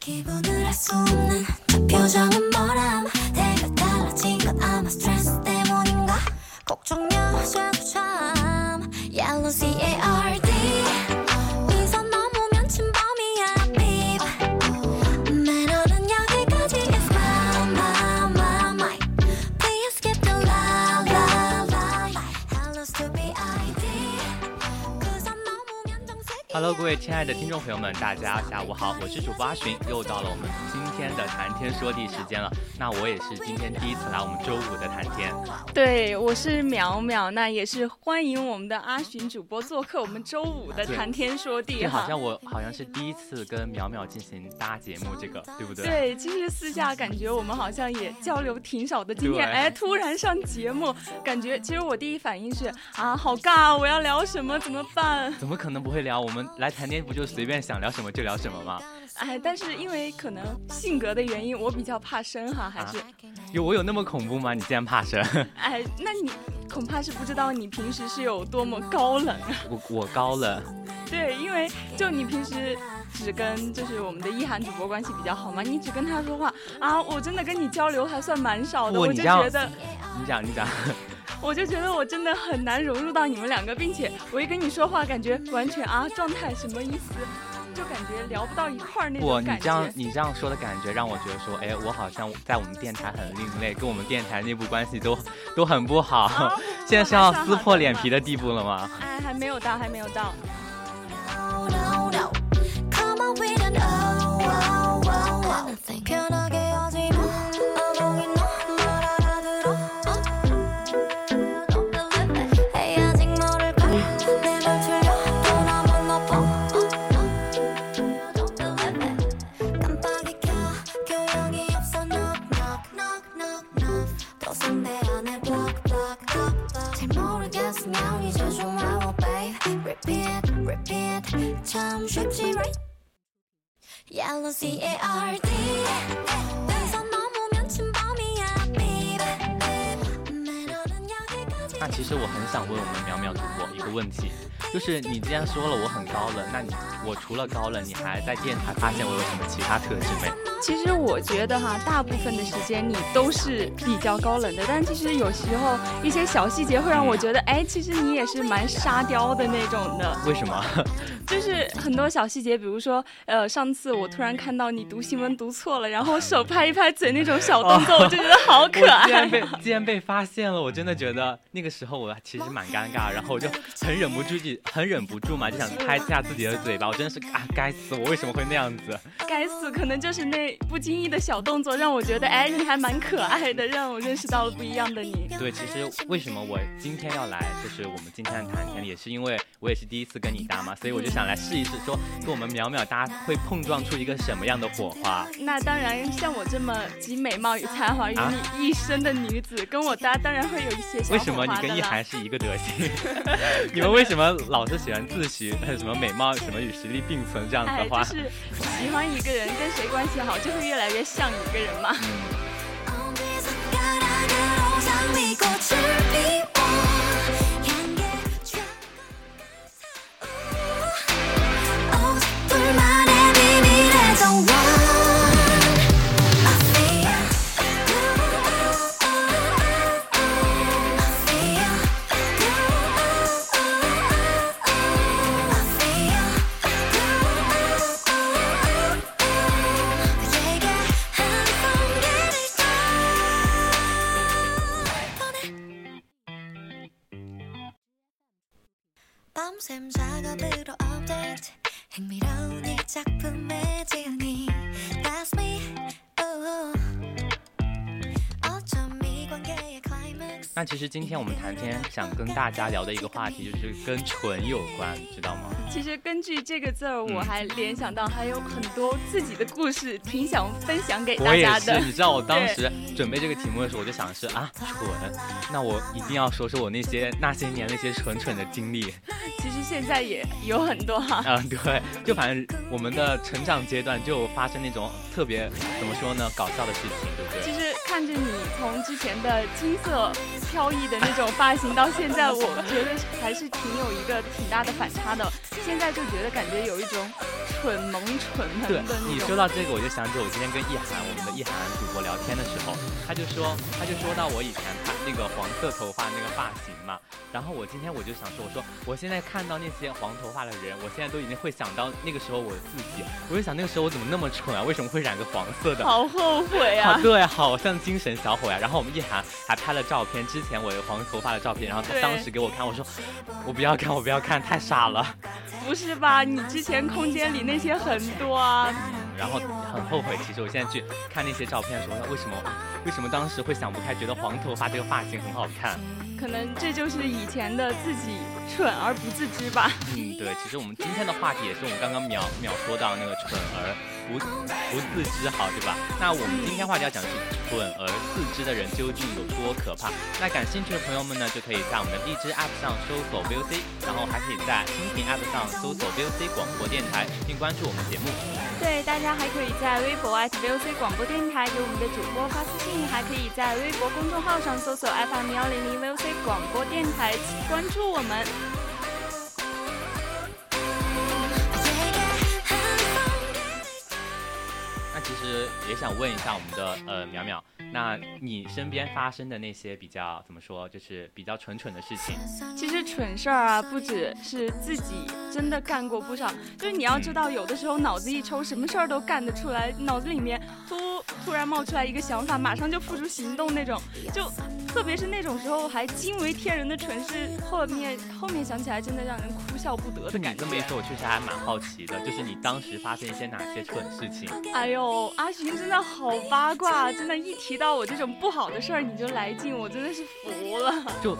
기분을 알 수 없는 저 표정은 뭐람. 내가 달라진 건 아마 스트레스 때문인가? 걱정 여자도 참. Yellow C-A-R-D Hello，各位亲爱的听众朋友们，大家下午好，我是主播阿寻，又到了我们今天的谈天说地时间了。那我也是今天第一次来我们周五的谈天，对，我是淼淼，那也是欢迎我们的阿寻主播做客我们周五的谈天说地哈。就好像我好像是第一次跟淼淼进行搭节目，这个对不对？对，其实私下感觉我们好像也交流挺少的。今天哎，突然上节目，感觉其实我第一反应是啊，好尬，我要聊什么？怎么办？怎么可能不会聊？我们来谈天不就随便想聊什么就聊什么吗？哎，但是因为可能性格的原因，我比较怕生哈，还是、有我有那么恐怖吗？你竟然怕生？哎，那你恐怕是不知道你平时是有多么高冷啊。我我高冷，对，因为就你平时只跟就是我们的意涵主播关系比较好嘛，你只跟他说话啊，我真的跟你交流还算蛮少的，我就觉得，你讲你讲，我就觉得我真的很难融入到你们两个，并且我一跟你说话，感觉完全啊状态什么意思，就感觉聊不到一块儿那不，种感觉你这样。你这样说的感觉让我觉得说，哎，我好像在我们电台很另类，跟我们电台内部关系都都很不好。啊 现在是要撕破脸皮的地步了吗？哎，还没有到，还没有到。No, no, no. 참 쉽지, right? Yellow C A R D. 선 넘으면 침범이야, babe. 매너는 여기까지. 那其实我很想问我们苗苗主播一个问题，就是你既然说了我很高冷，那你我除了高冷，你还在电台发现我有什么其他特质没？ 其实我觉得哈，大部分的时间你都是比较高冷的，但其实有时候一些小细节会让我觉得，哎，其实你也是蛮沙雕的那种的。为什么？就是很多小细节，比如说，呃，上次我突然看到你读新闻读错了，然后手拍一拍嘴那种小动作，我就觉得好可 我爱既然被既然被发现了，我真的觉得那个时候我其实蛮尴尬，然后我就很忍不住自己很忍不住嘛，就想拍一下自己的嘴巴。我真的是啊，该死，我为什么会那样子？该死，可能就是那不经意的小动作，让我觉得，哎，你还蛮可爱的，让我认识到了不一样的你。对，其实为什么我今天要来，就是我们今天的谈天，也是因为我也是第一次跟你搭嘛，所以我就想来试一试，说跟我们淼淼搭会碰撞出一个什么样的火花。那当然，像我这么集美貌与才华于啊你一身的女子，跟我搭当然会有一些小为什么你跟一涵是一个德行？你们为什么老是喜欢自诩什么美貌什么与实力并存这样子哎，的话？就是喜欢一个人，跟谁关系好，就会越来越像一个人嘛。 작업으로 업데이트. 흥미로운 이 작품의 那其实今天我们谈天想跟大家聊的一个话题就是跟蠢有关，知道吗？其实根据这个字儿，我嗯还联想到还有很多自己的故事，挺想分享给我也是，大家的。你知道我当时准备这个题目的时候，我就想的是啊，蠢，那我一定要说说我那些那些年那些蠢蠢的经历。其实现在也有很多哈。嗯，对，就反正我们的成长阶段就发生那种特别怎么说呢，搞笑的事情，对不对？其实看着你从之前的金色飘逸的那种发型，到现在，我 觉得还是挺有一个挺大的反差的。现在就觉得感觉有一种蠢萌蠢萌对的你那种。说到这个，我就想起我今天跟易涵，我们的易涵主播聊天的时候，他就说，他就说到我以前他那个黄色头发那个发型嘛，然后我今天我就想说，我说我现在看到那些黄头发的人，我现在都已经会想到那个时候我自己，我就想那个时候我怎么那么蠢啊，为什么会染个黄色的？好后悔啊！好 对，好像精神小伙呀。然后我们易涵还拍了照片，之前我有黄头发的照片，然后他当时给我看，我说我不要看，我不要看，太傻了。不是吧？你之前空间里那些很多啊。然后很后悔，其实我现在去看那些照片的时候，为什么为什么当时会想不开，觉得黄头发这个发型很好看？可能这就是以前的自己蠢而不自知吧。嗯，对，其实我们今天的话题也是我们刚刚秒秒说到那个蠢而不不自知，好对吧？那我们今天话题要讲的是蠢而自知的人究竟有多可怕？那感兴趣的朋友们呢，就可以在我们的荔枝 App 上搜索 VOC，然后还可以在蜻蜓 App 上搜索 VOC 广播电台，并关注我们节目。对，大家还可以在微博 @VOC 广播电台给我们的主播发私信，还可以在微博公众号上搜索 FM 幺零零 VOC 广播电台关注我们。也想问一下我们的呃淼淼，那你身边发生的那些比较怎么说，就是比较蠢蠢的事情，其实蠢事儿啊，不只是自己真的干过不少，就是你要知道，有的时候脑子一抽，什么事儿都干得出来，脑子里面突突然冒出来一个想法，马上就付诸行动那种，就特别是那种时候还惊为天人的蠢事，后面后面想起来真的让人哭笑不得的感觉。这么一说，我确实还蛮好奇的，就是你当时发生一些哪些蠢事情？哎呦，阿寻真的好八卦，真的，一提到我这种不好的事儿你就来劲，我真的是服了。就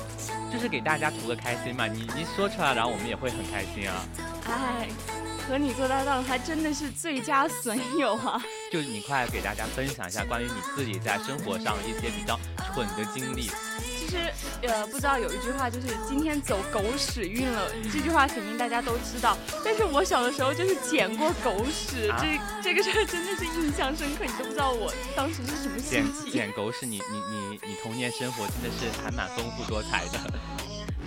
就是给大家图个开心嘛，你一说出来，然后我们也会很开心啊。哎，和你做搭档还真的是最佳损友啊！就你快给大家分享一下关于你自己在生活上一些比较蠢的经历。其实，呃，不知道有一句话就是今天走狗屎运了，这句话肯定大家都知道。但是我小的时候就是捡过狗屎，啊这这个事儿真的是印象深刻，你都不知道我当时是什么心情。捡狗屎，你你你你童年生活真的是还蛮丰富多彩的。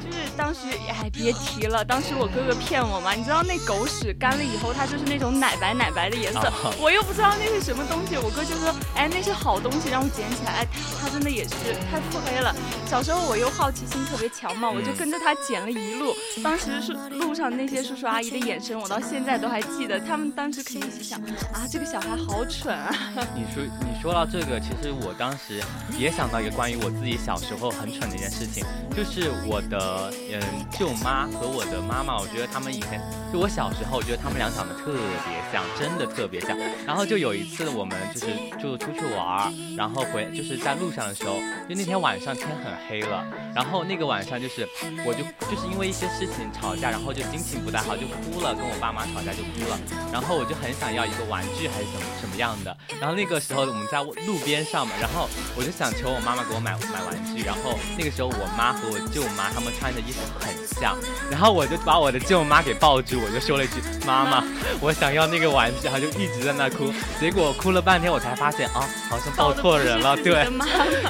就是当时，哎，别提了，当时我哥哥骗我嘛，你知道那狗屎干了以后，它就是那种奶白奶白的颜色，啊。我又不知道那是什么东西，我哥就说，哎，那是好东西，让我捡起来，哎，他真的也是太腹黑了。小时候我又好奇心特别强嘛，我就跟着他捡了一路，当时是路上那些叔叔阿姨的眼神，我到现在都还记得，他们当时肯定是想，啊，这个小孩好蠢啊。你说你说到这个，其实我当时也想到一个关于我自己小时候很蠢的一件事情，就是我的嗯舅妈和我的妈妈，我觉得他们以前就我小时候，我觉得他们俩长得特别像，真的特别像。然后就有一次我们就是就出去玩儿，然后回就是在路上的时候，就那天晚上天很黑了，然后那个晚上就是我就就是因为一些事情吵架，然后就心情不太好，就哭了，跟我爸妈吵架就哭了，然后我就很想要一个玩具还是什么什么样的，然后那个时候我们在路边上嘛，然后我就想求我妈妈给我买买玩具，然后那个时候我妈和我舅妈他们穿的衣服很像，然后我就把我的舅妈给抱住，我就说了一句妈妈，我想要那个玩具，然后就一直在那哭，结果哭了半天我才发现啊，好像抱错人了，对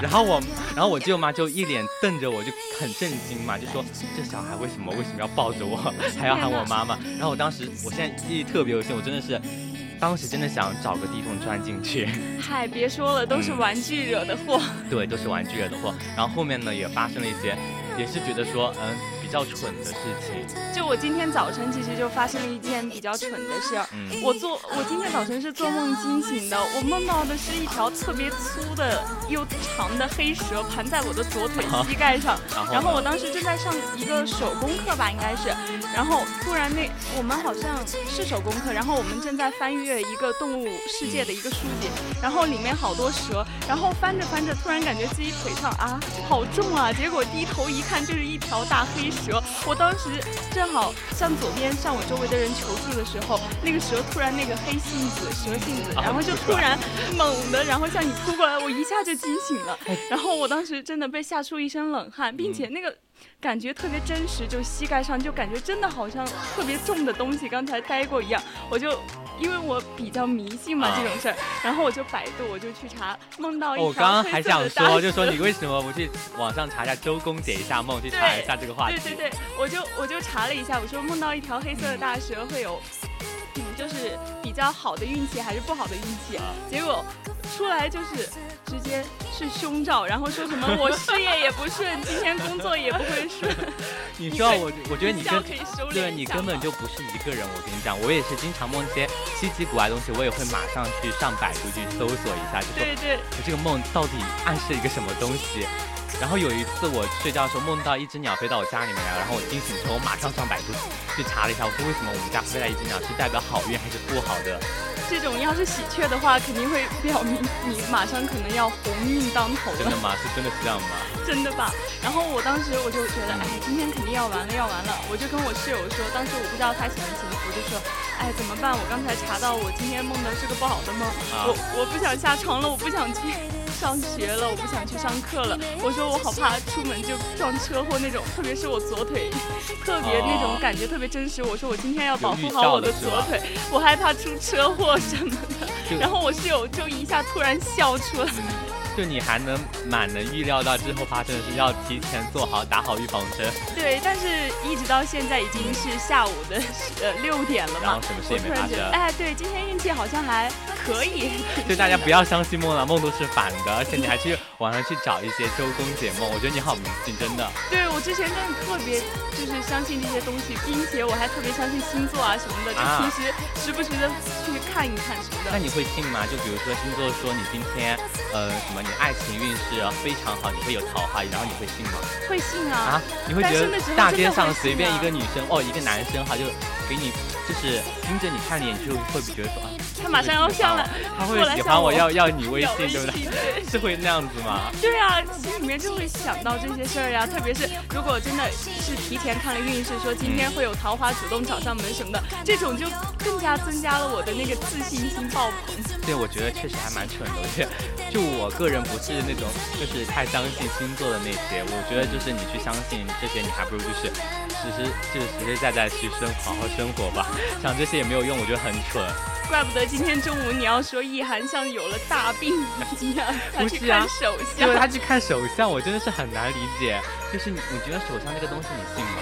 然后我，然后我舅妈就一脸瞪着我，就很震惊嘛，就说这小孩为什么为什么要抱着我，还要喊我妈妈？然后我当时，我现在记忆特别犹新，我真的是，当时真的想找个地缝钻进去。嗨，别说了，都是玩具惹的祸。对，都是玩具惹的祸。然后后面呢，也发生了一些，也是觉得说，嗯，比较蠢的事情？就我今天早晨其实就发生了一件比较蠢的事儿。嗯我做我今天早晨是做梦惊醒的，我梦到的是一条特别粗的又长的黑蛇盘在我的左腿膝盖上，然然后我当时正在上一个手工课吧，应该是，然后突然那我们好像是手工课，然后我们正在翻阅一个动物世界的一个书籍，然后里面好多蛇，然后翻着翻着，突然感觉自己腿上啊好重啊，结果低头一看就是一条大黑蛇，我当时正好向左边向我周围的人求助的时候，那个蛇突然那个黑杏子蛇杏子，然后就突然猛的，然后向你扑过来，我一下就惊醒了，然后我当时真的被吓出一身冷汗，并且那个。感觉特别真实，就膝盖上就感觉真的好像特别重的东西，刚才待过一样。我就因为我比较迷信嘛、啊这种事儿，然后我就百度，我就去查梦到一条哦我刚刚还想说，就说你为什么不去网上查一下周公解一下梦，去查一下这个话题？对对对，我就我就查了一下，我说梦到一条黑色的大蛇会有，嗯，就是比较好的运气还是不好的运气？啊结果出来就是直接是胸罩，然后说什么我事业也不顺，今天工作也不会顺。你知道我，我觉得你笑跟对你根本就不是一个人。我跟你讲，我也是经常梦这些稀奇古怪的东西，我也会马上去上百度去搜索一下，就说对对，我这个梦到底暗示一个什么东西。然后有一次我睡觉的时候梦到一只鸟飞到我家里面来，然后我惊醒之后，我马上上百度去查了一下，我说为什么我们家飞来一只鸟是代表好运还是不好的？这种要是喜鹊的话，肯定会表明你马上可能要鸿运当头了，真的吗？是真的是这样吗？真的吧？然后我当时我就觉得，哎，今天肯定要完了，要完了。我就跟我室友说，当时我不知道他喜欢幸福，就说，哎，怎么办？我刚才查到我今天梦的是个不好的梦，啊我我不想下床了，我不想去上学了，我不想去上课了。我说我好怕出门就撞车祸那种，特别是我左腿，特别那种哦感觉特别真实。我说我今天要保护好我的左腿，我害怕出车祸什么的。然后我室友就一下突然笑出来。就你还能蛮能预料到之后发生的事，要提前做好打好预防针，对，但是一直到现在已经是下午的呃六点了嘛然后，什么事我也没发生。哎，对，今天运气好像还可以。就大家不要相信梦了，梦都是反的，而且你还去网上去找一些周公解梦，我觉得你好迷信，真的。对我之前真的特别就是相信这些东西，并且我还特别相信星座啊什么的，就啊平时时不时的去看一看什么的。那你会信吗？就比如说星座说你今天，呃，什么你爱情运势非常好，你会有桃花，然后你会信吗？会信啊。啊，，你会觉得大街上随便一啊个女生，哦，一个男生哈，就给你就是盯着你看脸，就会不觉得说啊，他马上要上来，他会喜欢我，要要你微信，对不对？是会那样子吗？对啊，心里面就会想到这些事儿呀，特别是如果真的是提前看了运势，说今天会有桃花主动找上门什么的，这种就更加增加了我的那个自信心爆棚。对，我觉得确实还蛮蠢的。我觉得，就我个人不是那种就是太相信星座的那些，我觉得就是你去相信这些，你还不如就是实实就是实实在在去生好好生活吧。想这些也没有用，我觉得很蠢。怪不得今天中午你要说易涵像有了大病一样，不是啊看手因为相。他去看首相，我真的是很难理解。就是你，你觉得首相这个东西你信吗？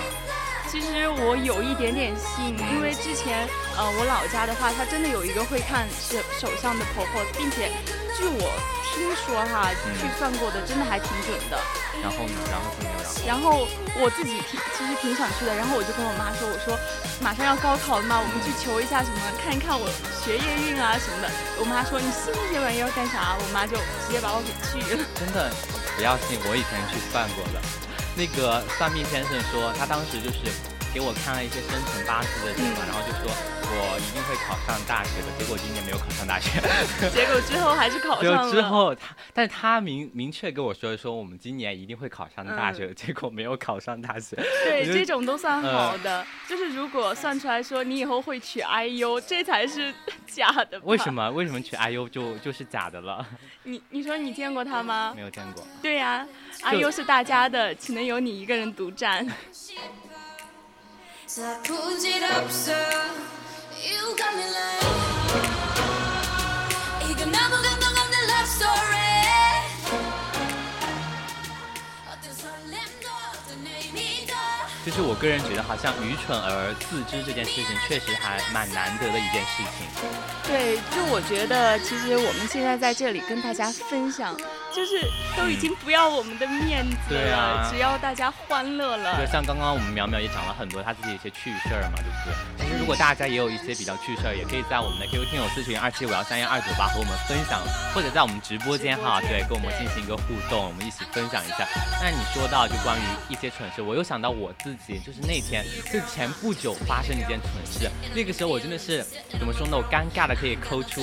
其实我有一点点信，因为之前呃我老家的话，他真的有一个会看首首相的婆婆，并且据我听说哈，去算过的真的还挺准的。然后呢？然后就没有然后。然后我自己挺其实挺想去的，然后我就跟我妈说，我说马上要高考了嘛，我们去求一下什么，看一看我学业运啊什么的。我妈说你信那些玩意儿干啥？我妈就直接把我给拒了。真的不要信，我以前去算过的。那个算命先生说，他当时就是给我看了一些生辰八字的什么，嗯然后就说我一定会考上大学的。结果今年没有考上大学。结果之后还是考上了。之后他，但是他明明确跟我说说我们今年一定会考上大嗯学，结果没有考上大学。对，这种都算好嗯的。就是如果算出来说你以后会娶 IU，这才是假的？为什？么？为什么娶 IU 就就是假的了？你你说你见过他吗没？有见过。对呀、IU 是大家的，岂能有你一个人独占？就是我个人觉得，好像愚蠢而自知这件事情，确实还蛮难得的一件事情。对，就我觉得，其实我们现在在这里跟大家分享就是都已经不要我们的面子对啊了，只要大家欢乐了就。像刚刚我们淼淼也讲了很多他自己的一些趣事儿嘛，对不对？其实如果大家也有一些比较趣事儿，也可以在我们的 QQ 听友私群二七五幺三幺二九八和我们分享，或者在我们直播间哈，对，跟我们进行一个互动，我们一起分享一下。那你说到就关于一些蠢事，我又想到我自己，就是那天就前不久发生的一件蠢事，那个时候我真的是怎么说呢？我尴尬的可以抠出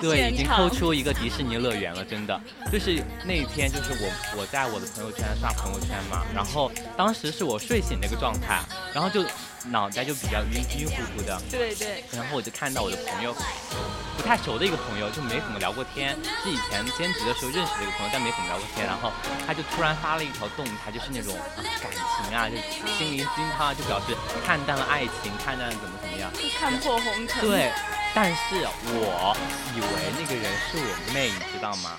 对，已经抠，出一个迪士尼乐园了，真的。就是那一天，就是我我在我的朋友圈刷朋友圈嘛，然后当时是我睡醒的一个状态，然后就脑袋就比较晕晕乎乎的，对对，然后我就看到我的朋友，不太熟的一个朋友，就没怎么聊过天，是以前兼职的时候认识的一个朋友，但没怎么聊过天。然后他就突然发了一条动态，就是那种、啊、感情啊，就心灵鸡汤啊，就表示看淡了爱情，看淡了怎么怎么样。看破红尘。对，但是我以为那个人是我妹，你知道吗？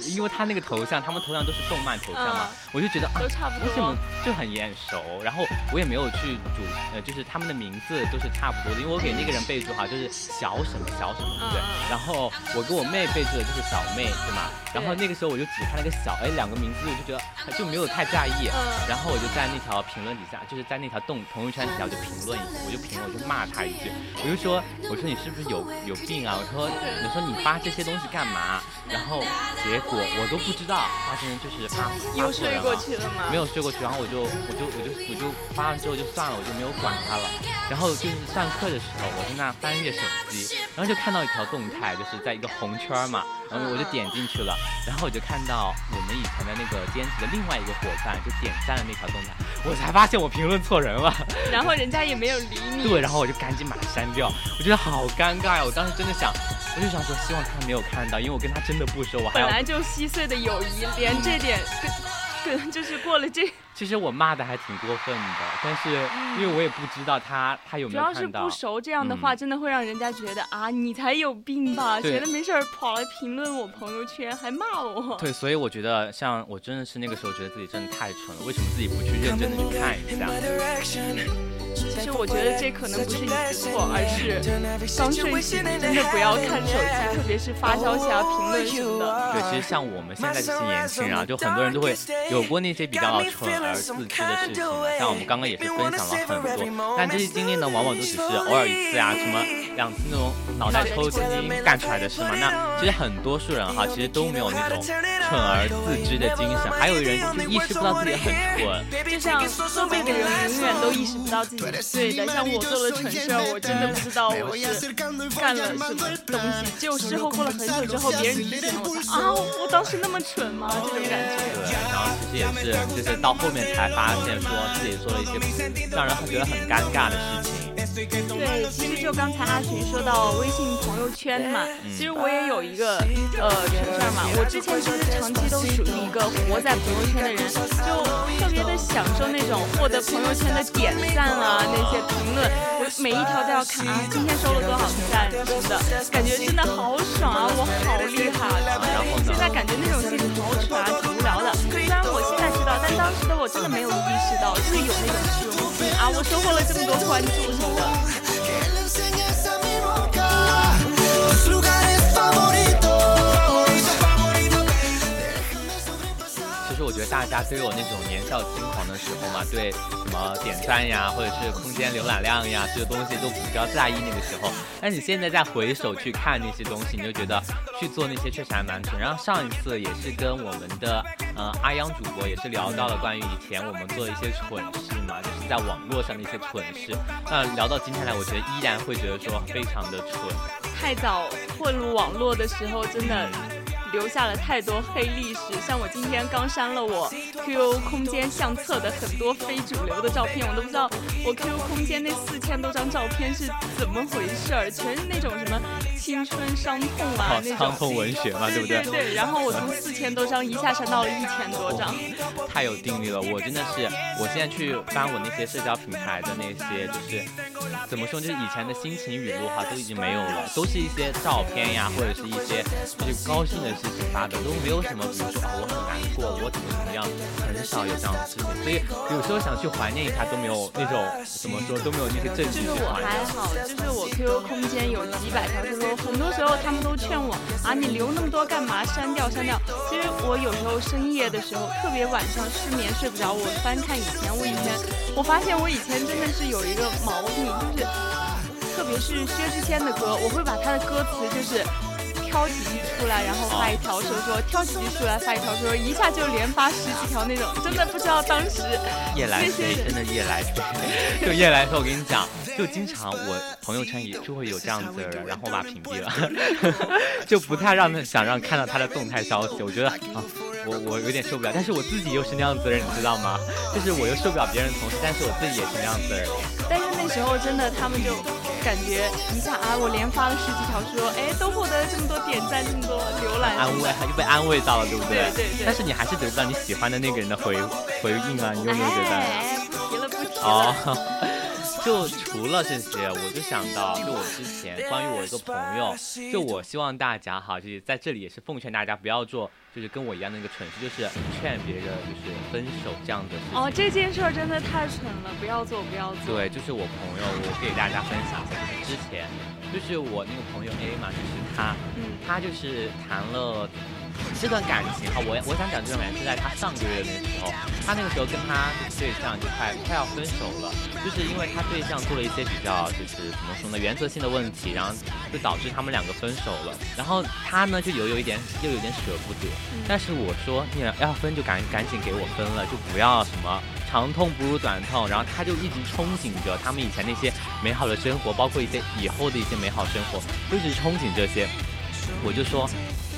因为他那个头像，他们头像都是动漫头像嘛，我就觉得啊都，差不多。就很眼熟？然后我也没有去主，呃，就是他们的名字都是差不多的，因为我给那个人备注哈，就是小什么小什么，对不对？然后我跟我妹备注的就是小妹，对吗？然后那个时候我就只看那个小，哎，两个名字我就觉得就没有太在意。嗯然后我就在那条评论底下，就是在那条动朋友圈底下我就评论一句，我就评论，我就骂他一句，我就说，我说你是不是有有病啊？我说，我说你发这些东西干嘛？然后结果我都不知道发生就是发又睡过去。了吗？没有睡过去，然后我就我就我就我就发完之后就算了，我就没有管他了。然后就是上课的时候，我在那翻阅手机，然后就看到一条动态，就是在一个红圈嘛，然后我就点进去了，然后我就看到我们以前的那个兼职的另外一个伙伴就点赞了那条动态，我才发现我评论错人了。然后 人家也没有理你。对，然后我就赶紧把它删掉，我觉得好尴尬呀！我当时真的想，我就想说，希望他没有看到，因为我跟他真的不熟，我还本来就稀碎的友谊，连这点跟跟就是过了这，其实我骂的还挺过分的，但是因为我也不知道他他有主没有看到要是不。熟，这样的话嗯真的会让人家觉得啊，你才有病吧？对觉得没事儿跑来评论我朋友圈，还骂我。对，所以我觉得像我真的是那个时候觉得自己真的太蠢了，为什么自己不去认真的去看一下？其实我觉得这可能不是你的错，而是刚睡醒真的不要看手机，特别是发消息啊、评论什么的。对，其实像我们现在这些年轻人啊，就很多人都会有过那些比较蠢而自知的事情嘛。像我们刚刚也是分享了很多，但这些经历呢，往往都只是偶尔一次呀、什么两次那种脑袋抽筋干出来的事嘛。那其实很多数人哈，其实都没有那种蠢而自知的精神，还有人就意识不到自己很蠢。就像做对的人永远都意识不到自己是对的，像我做的蠢事儿，我真的不知道我是干了什么东西，只有事后过了很久之后，别人提醒了我才啊，我当时那么蠢吗？这种感觉。对，然后其实也是，就是到后面才发现说自己做了一些让人觉得很尴尬的事情。对，其实就刚才阿群说到微信朋友圈嘛，其实我也有一个呃蠢事儿嘛。我之前其实长期都属于一个活在朋友圈的人，就特别的享受那种获得朋友圈的点赞啊，那些评论，我每一条都要看啊，今天收了多少赞什么的，感觉真的好爽啊，我好厉害啊！然后呢现在感觉那种心情好蠢啊，但当时的我真的没有意识到，就是有那种虚荣心啊，我收获了这么多关注什么的。我觉得大家都有那种年少轻狂的时候嘛，对什么点赞呀，或者是空间浏览量呀，这些东西都比较在意那个时候。但你现在再回首去看那些东西，你就觉得去做那些确实还蛮蠢。然后上一次也是跟我们的呃阿央主播也是聊到了关于以前我们做的一些蠢事嘛，就是在网络上的一些蠢事。那聊到今天来，我觉得依然会觉得说非常的蠢。太早混入网络的时候，真的留下了太多黑历史。像我今天刚删了我 QQ 空间相册的很多非主流的照片，我都不知道我 QQ 空间那四千多张照片是怎么回事儿，全是那种什么青春伤痛啊哦那种伤痛文学嘛，对不对？对对，然后我从四千多张一下删到了一千多张。太有定力了，我真的是，我现在去翻我那些社交平台的那些，就是怎么说，就是以前的心情语录哈都已经没有了，都是一些照片呀，或者是一些就是高兴的事发的，都没有什么，比如说啊我很难过，我怎么怎么样，很少有这样的事情，所以有时候想去怀念一下都没有那种怎么说都没有那些证据就是我。还好，就是我 QQ 空间有几百条 QQ，很多时候他们都劝我啊，你留那么多干嘛？删掉删掉。其实我有时候深夜的时候，特别晚上失眠睡不着，我翻看以前，我以前我发现我以前真的是有一个毛病，就是特别是薛之谦的歌，我会把他的歌词就是。挑几句出来，然后发一条说说，挑几句出来发一条说说，一下就连发十几条那种，真的不知道当时夜来飞，真的夜来飞，就夜来飞。我跟你讲，就经常我朋友圈也就会有这样子的人，然后我把他屏蔽了，就不太让他想让看到他的动态消息。我觉得啊，我我有点受不了，但是我自己又是那样子的人，你知道吗？就是我又受不了别人同事，但是我自己也是那样子的人。但是那时候真的，他们就感觉一下啊，我连发了十几条说，哎，都获得了这么多点赞，这么多浏览，安慰，又被安慰到了，对不对？对对对。但是你还是得不到你喜欢的那个人的回回应啊，你有没有觉得？哎，不提了，不提了。哦。就除了这些，我就想到，就我之前关于我一个朋友，就我希望大家哈，就是在这里也是奉劝大家不要做，就是跟我一样的一个蠢事，就是劝别人就是分手这样的事情。哦，这件事儿真的太蠢了，不要做，不要做。对，就是我朋友，我给大家分享一下，就是之前，就是我那个朋友 A 嘛，就是他，嗯，他就是谈了。这段感情哈，我我想讲这段感情是在他上个月的那时候，他那个时候跟他对象就快快要分手了，就是因为他对象做了一些比较就是怎么说呢，原则性的问题，然后就导致他们两个分手了。然后他呢就有有一点又有点舍不得，但是我说你要分就赶赶紧给我分了，就不要什么长痛不如短痛。然后他就一直憧憬着他们以前那些美好的生活，包括一些以后的一些美好生活，就一直憧憬这些。我就说。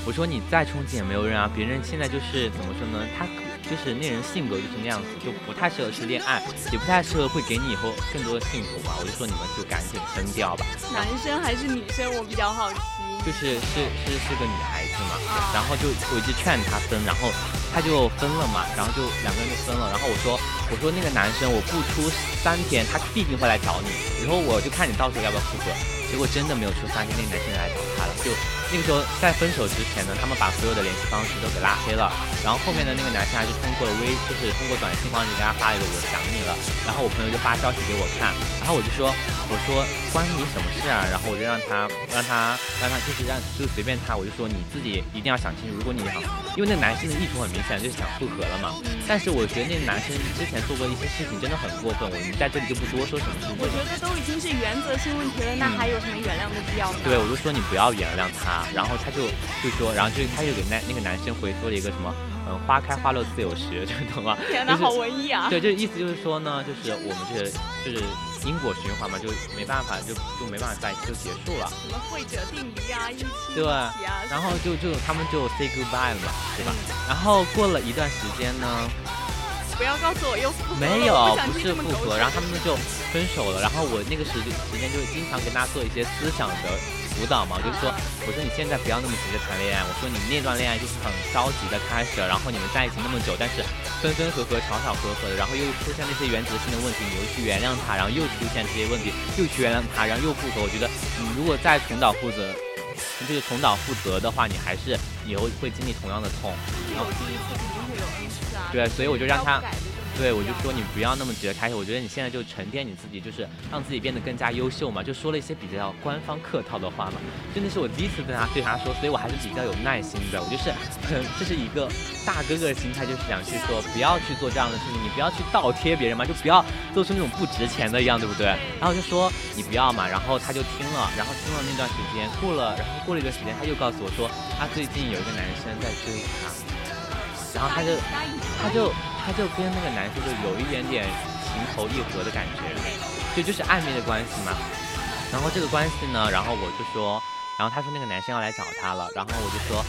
我说你再憧憬也没有用啊，别人现在就是怎么说呢？他就是那人性格就是那样子，就不太适合去恋爱，也不太适合会给你以后更多的幸福嘛。我就说你们就赶紧分掉吧。男生还是女生？我比较好奇。就是是是是个女孩子嘛，然后就我一直劝他分，然后他就分了嘛，然后就两个人就分了。然后我说我说那个男生我不出三天他必定会来找你，然后我就看你到时候要不要复合。结果真的没有出三天，那个男生来找他了，就。那个时候在分手之前呢，他们把所有的联系方式都给拉黑了，然后后面的那个男生还是通过微，就是通过短信方式给他发一个我想你了，然后我朋友就发消息给我看，然后我就说我说关你什么事啊？然后我就让他让他让他就是让就随便他，我就说你自己一定要想清楚，如果你想，因为那个男生的意图很明显，就是想复合了嘛。但是我觉得那个男生之前做过一些事情真的很过分，我们在这里就不多说什么事情。我觉得都已经是原则性问题了，那还有什么原谅的必要吗？对，我就说你不要原谅他。然后他就就说，然后就是他就给那那个男生回复了一个什么，嗯，花开花落自有时，就懂吗？天哪，好文艺啊！对，就意思就是说呢，就是我们这就是因果循环嘛，就没办法，就就没办法在一起，就结束了。什么会者定离啊，一起对，然后就就他们就 say goodbye 了嘛，对吧？然后过了一段时间呢，不要告诉我又复合没有，不是复合，然后他们就分手了。然后我那个时时间就经常跟他做一些思想的。辅导嘛，我就说，我说你现在不要那么急着谈恋爱。我说你那段恋爱就是很着急的开始，然后你们在一起那么久，但是分分合合、吵吵合合的，然后又出现那些原则性的问题，你又去原谅他，然后又出现这些问题，又去原谅他，然后又复合。我觉得你如果再重蹈覆辙，就是重蹈覆辙的话，你还是以后会经历同样的痛。有第一次肯定会有恩师啊。对，所以我就让他。对，我就说你不要那么觉得开心，我觉得你现在就沉淀你自己，就是让自己变得更加优秀嘛，就说了一些比较官方客套的话嘛。真的是我第一次跟他对他说，所以我还是比较有耐心的。我就是，这是一个大哥哥的心态，就是想去说不要去做这样的事情，你不要去倒贴别人嘛，就不要做出那种不值钱的一样，对不对？然后就说你不要嘛，然后他就听了，然后听了那段时间过了，然后过了一段时间，他又告诉我说他最近有一个男生在追他，然后他就他就。他就跟那个男生就有一点点情投意合的感觉，就就是暧昧的关系嘛。然后这个关系呢，然后我就说，然后他说那个男生要来找他了，然后我就说，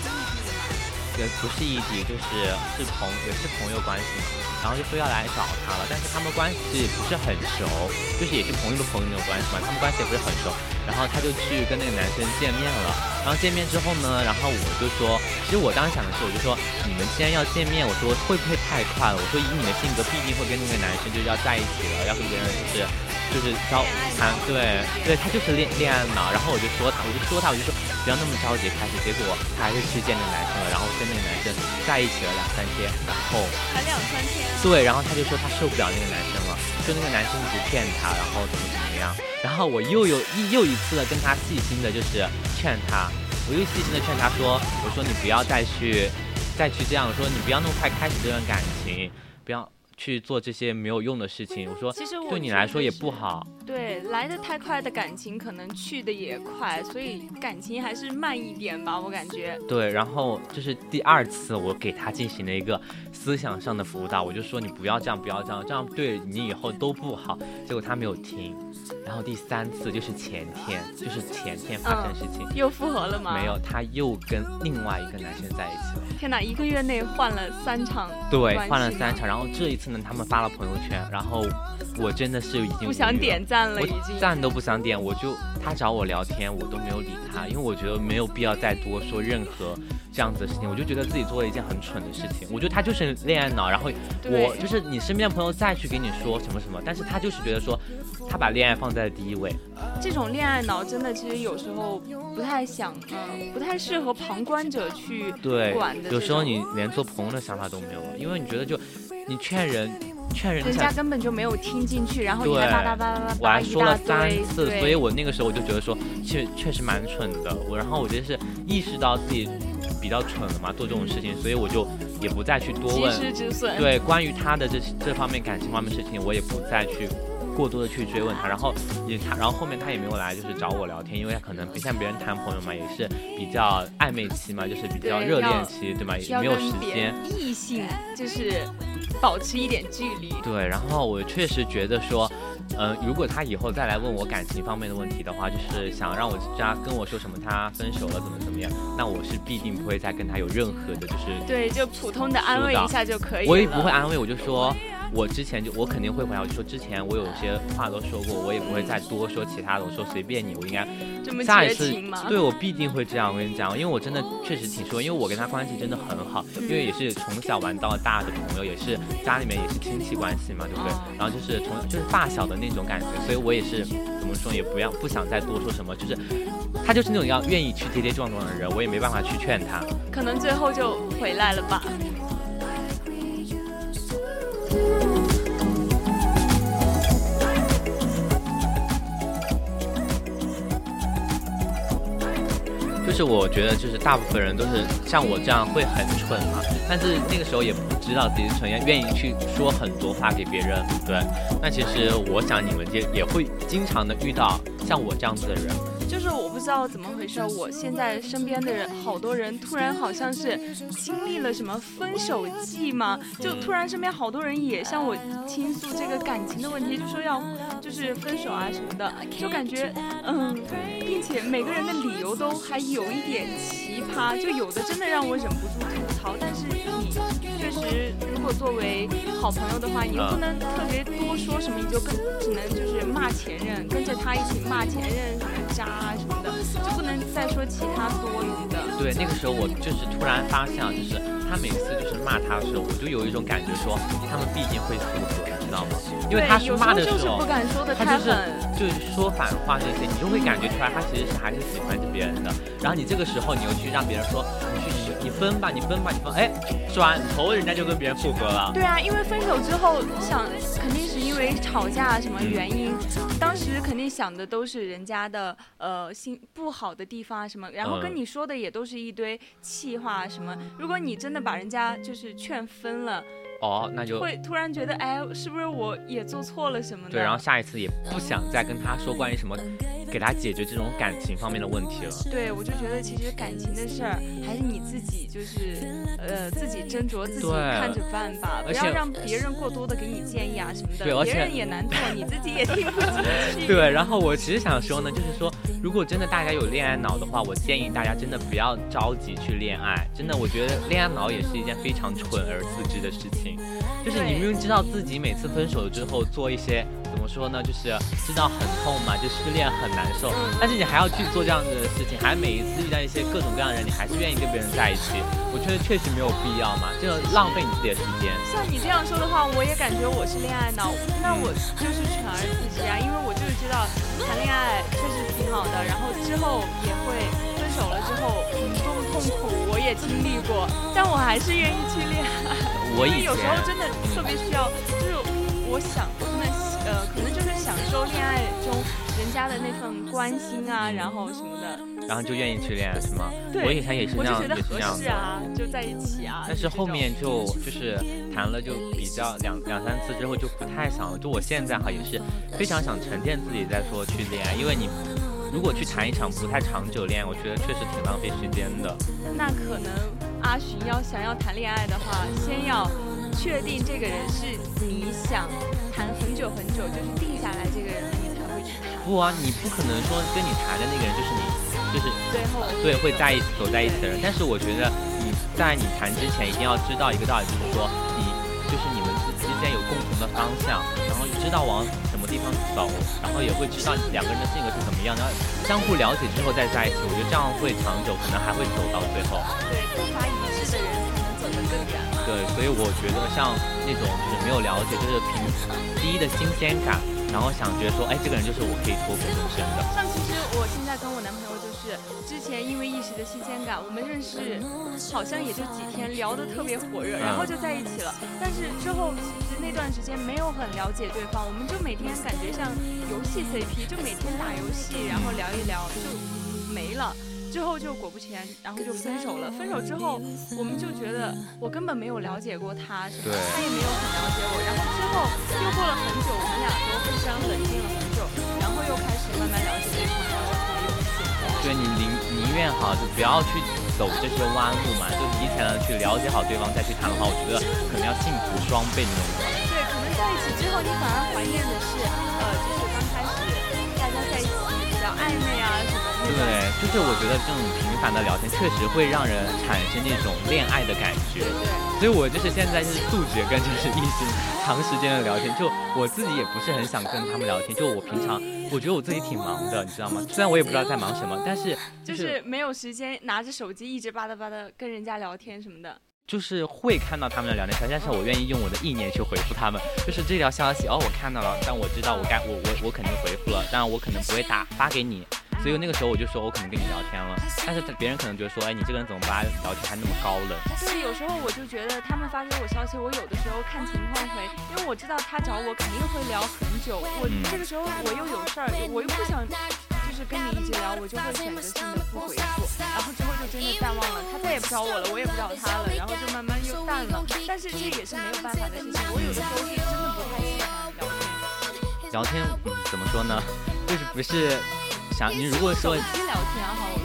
也不是异地，就是是朋也是朋友关系嘛。然后就说要来找他了，但是他们关系不是很熟，就是也是朋友的朋友那种关系嘛，他们关系也不是很熟。然后他就去跟那个男生见面了，然后见面之后呢，然后我就说。其实我当时想的是，我就说你们既然要见面，我说会不会太快了？我说以你的性格，必定会跟那个男生就是要在一起了，要跟别人就是就是交谈，对对，他就是恋恋爱脑。然后我就说他，我就说他，我就说不要那么着急开始。结果他还是去见那个男生了，然后跟那个男生在一起了两三天，然后还两三天。对，然后他就说他受不了那个男生了，说那个男生一直骗他，然后怎么怎么样。然后我又有一又一次的跟他细心的，就是劝他。我又细心的劝他说：“我说你不要再去，再去这样，说你不要那么快开始这段感情，不要。”去做这些没有用的事情，我说，其实对你来说也不好。对，来的太快的感情，可能去的也快，所以感情还是慢一点吧，我感觉。对，然后这是第二次我给他进行了一个思想上的辅导，我就说你不要这样，不要这样，这样对你以后都不好。结果他没有听。然后第三次就是前天，就是前天发生的事情，又复合了吗？没有，他又跟另外一个男生在一起了。天哪，一个月内换了三场。对，换了三场，然后这一次呢。他们发了朋友圈，然后我真的是已经不想点赞了，已经赞都不想点。我就他找我聊天，我都没有理他，因为我觉得没有必要再多说任何这样子的事情。我就觉得自己做了一件很蠢的事情。我觉得他就是恋爱脑，然后我就是你身边的朋友再去给你说什么什么，但是他就是觉得说他把恋爱放在了第一位。这种恋爱脑真的其实有时候不太想，嗯，不太适合旁观者去管的。有时候你连做朋友的想法都没有，因为你觉得就。你劝人，劝人，人家根本就没有听进去，然后你还叭叭叭叭叭，我还说了三次，所以我那个时候我就觉得说，确确实蛮蠢的。我然后我就是意识到自己比较蠢了嘛，做这种事情，所以我就也不再去多问。对，关于他的这这方面感情方面事情，我也不再去。过多的去追问他，然后也他，然后后面他也没有来，就是找我聊天，因为他可能不像别人谈朋友嘛，也是比较暧昧期嘛，就是比较热恋期，对吗？也没有时间。异性就是保持一点距离。对，然后我确实觉得说，嗯，如果他以后再来问我感情方面的问题的话，就是想让我加跟我说什么他分手了怎么怎么样，那我是必定不会再跟他有任何的，就是对，就普通的安慰一下就可以了。我也不会安慰，我就说。我之前就我肯定会回答，我就说之前我有些话都说过，我也不会再多说其他的。我说随便你，我应该下一次对我必定会这样。我跟你讲，因为我真的确实挺说，因为我跟他关系真的很好，因为也是从小玩到大的朋友，也是家里面也是亲戚关系嘛，对不对？然后就是从就是发小的那种感觉，所以我也是怎么说也不要不想再多说什么，就是他就是那种要愿意去跌跌撞撞的人，我也没办法去劝他，可能最后就回来了吧。就是我觉得，就是大部分人都是像我这样会很蠢嘛，但是那个时候也不知道自己蠢，愿意去说很多话给别人。对，那其实我想你们也也会经常的遇到像我这样子的人。就是我不知道怎么回事，我现在身边的人，好多人突然好像是经历了什么分手季嘛，就突然身边好多人也向我倾诉这个感情的问题，就说要就是分手啊什么的，就感觉嗯，并且每个人的理由都还有一点奇葩，就有的真的让我忍不住吐槽，但是你确实如果作为好朋友的话，你又不能特别多说什么，你就跟只能就是骂前任，跟着他一起骂前任渣。啊什么的，就不能再说其他多余的。对，那个时候我就是突然发现，就是他每次就是骂他的时候，我就有一种感觉，说他们毕竟会复合，你知道吗？因为他是骂的时候，他就是就是说反话那些，你就会感觉出来，他其实是还是喜欢着别人的。然后你这个时候，你又去让别人说，你去你分吧，你分吧，你分，哎，转头人家就跟别人复合了。对啊，因为分手之后想，肯定是因为吵架什么原因，当时肯定想的都是人家的呃心不好的地方啊什么，然后跟你说的也都是一堆气话什么。如果你真的把人家就是劝分了。哦，那就会突然觉得，哎，是不是我也做错了什么？对，然后下一次也不想再跟他说关于什么，给他解决这种感情方面的问题了。对，我就觉得其实感情的事儿还是你自己就是，呃，自己斟酌，自己看着办吧，不要让别人过多的给你建议啊什么的。对，而且别人也难做，你自己也听不进去。对，然后我其实想说呢，就是说，如果真的大家有恋爱脑的话，我建议大家真的不要着急去恋爱。真的，我觉得恋爱脑也是一件非常蠢而自知的事情。就是你明明知道自己每次分手了之后做一些怎么说呢？就是知道很痛嘛，就失恋很难受。但是你还要去做这样子的事情，还每一次遇到一些各种各样的人，你还是愿意跟别人在一起，我觉得确实没有必要嘛，就浪费你自己的时间。像你这样说的话，我也感觉我是恋爱脑，那我就是全儿自知啊，因为我就是知道谈恋爱确实挺好的，然后之后也会分手了之后，嗯，多么痛苦我也经历过，但我还是愿意去恋爱。我以前有时候真的特别需要，就是我想，真的呃，可能受恋爱中人家的那份关心啊，然后什么的。然后就愿意去恋爱是吗？对，我以前也是那样，也是那样啊，就在一起啊。但是后面就就就是谈了就比较两两三次之后就不太想了，就我现在哈也是非常想沉淀自己再说去恋爱，因为你如果去谈一场不太长久恋爱，我觉得确实挺浪费时间的。那可能阿寻要想要谈恋爱的话，先要确定这个人是你想谈很久很久，就是定下来这个人，你才会去谈。不啊，你不可能说跟你谈的那个人就是你，就是最后对会在一起走在一起的人。但是我觉得你在你谈之前一定要知道一个道理，就是说你就是你们之之间有共同的方向，然后知道往什么地方走，然后也会知道两个人的性格是怎么样，然后相互了解之后再在一起，我觉得这样会长久，可能还会走到最后。对步伐一致的人对，所以我觉得像那种就是没有了解，就是凭第一的新鲜感，然后想觉得说，哎，这个人就是我可以托付终身的。像其实我现在跟我男朋友就是之前因为一时的新鲜感，我们认识好像也就几天，聊得特别火热，然后就在一起了。但是之后其实那段时间没有很了解对方，我们就每天感觉像游戏 CP，就每天打游戏，然后聊一聊就没了。之后就果不其然，然后就分手了。分手之后，我们就觉得我根本没有了解过他，对他也没有很了解我。然后之后又过了很久，我们俩都互相冷静了很久，然后又开始慢慢了解对方，然后才有现在。对你宁宁愿哈，就不要去走这些弯路嘛，就提前的去了解好对方再去谈的话，我觉得可能要幸福双倍那种。对，可能在一起之后，你反而怀念的是，呃，就是刚开始大家在一起比较暧昧啊什么。对，就是我觉得这种频繁的聊天确实会让人产生那种恋爱的感觉。对所以我就是现在就是杜绝跟就是异性长时间的聊天，就我自己也不是很想跟他们聊天。就我平常我觉得我自己挺忙的，你知道吗？虽然我也不知道在忙什么，但是就是没有时间拿着手机一直吧嗒吧嗒跟人家聊天什么的。就是会看到他们的聊天消息，但是我愿意用我的意念去回复他们。就是这条消息哦，我看到了，但我知道我该我我我肯定回复了，但我可能不会打发给你。所以那个时候我就说我可能跟你聊天了，但是别人可能觉得说，哎，你这个人怎么把聊天还那么高冷？对，有时候我就觉得他们发给我消息，我有的时候看情况回，因为我知道他找我肯定会聊很久，我嗯这个时候我又有事儿，我又不想就是跟你一直聊，我就会选择性的不回复，然后之后就真的淡忘了，他再也不找我了，我也不找他了，然后就慢慢又淡了。但是这也是没有办法的事情，我有的时候是真的不太喜欢聊天。聊天、嗯怎么说呢？就是不是想你如果说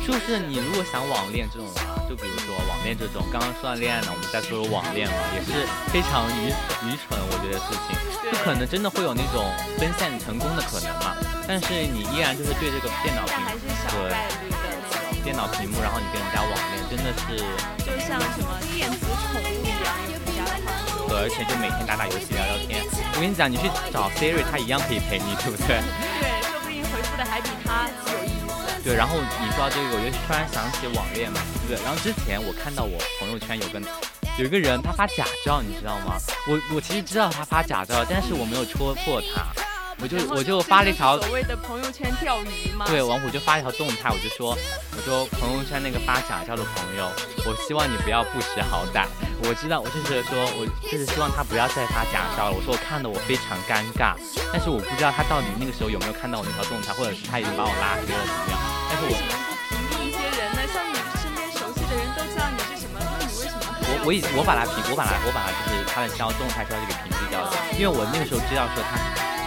就是你如果想网恋这种啊，就比如说网恋这种，刚刚说到恋爱呢，我们再说说网恋嘛，也是非常愚愚蠢，我觉得事情，对不可能真的会有那种分线成功的可能嘛。但是你依然就是对这个电脑屏但还是小对电脑屏幕，然后你跟人家网恋，真的是就像什么电子宠物一样，有人家的话说。对，而且就每天打打游戏、聊聊天。我跟你讲，你去找 Siri，它一样可以陪你，对不对？对，说不定回复的还比他。对，然后你说到这个，我就突然想起网恋嘛，对不对？然后之前我看到我朋友圈有个有一个人他发假照，你知道吗？我我其实知道他发假照，但是我没有戳破他，我就我就发了一条所谓的朋友圈钓鱼嘛。对，王虎就发了一条动态，我就说，我说朋友圈那个发假照的朋友，我希望你不要不识好歹。我知道，我就是说我就是希望他不要再发假照了。我说我看的我非常尴尬，但是我不知道他到底那个时候有没有看到我那条动态，或者是他已经把我拉黑了怎么样。但是我为什么不屏蔽一些人呢？像你身边熟悉的人都知道你是什么，那你为什么我我已我把他屏，我把他我把他就是他的消动态消息给屏蔽掉了，因为我那个时候知道说他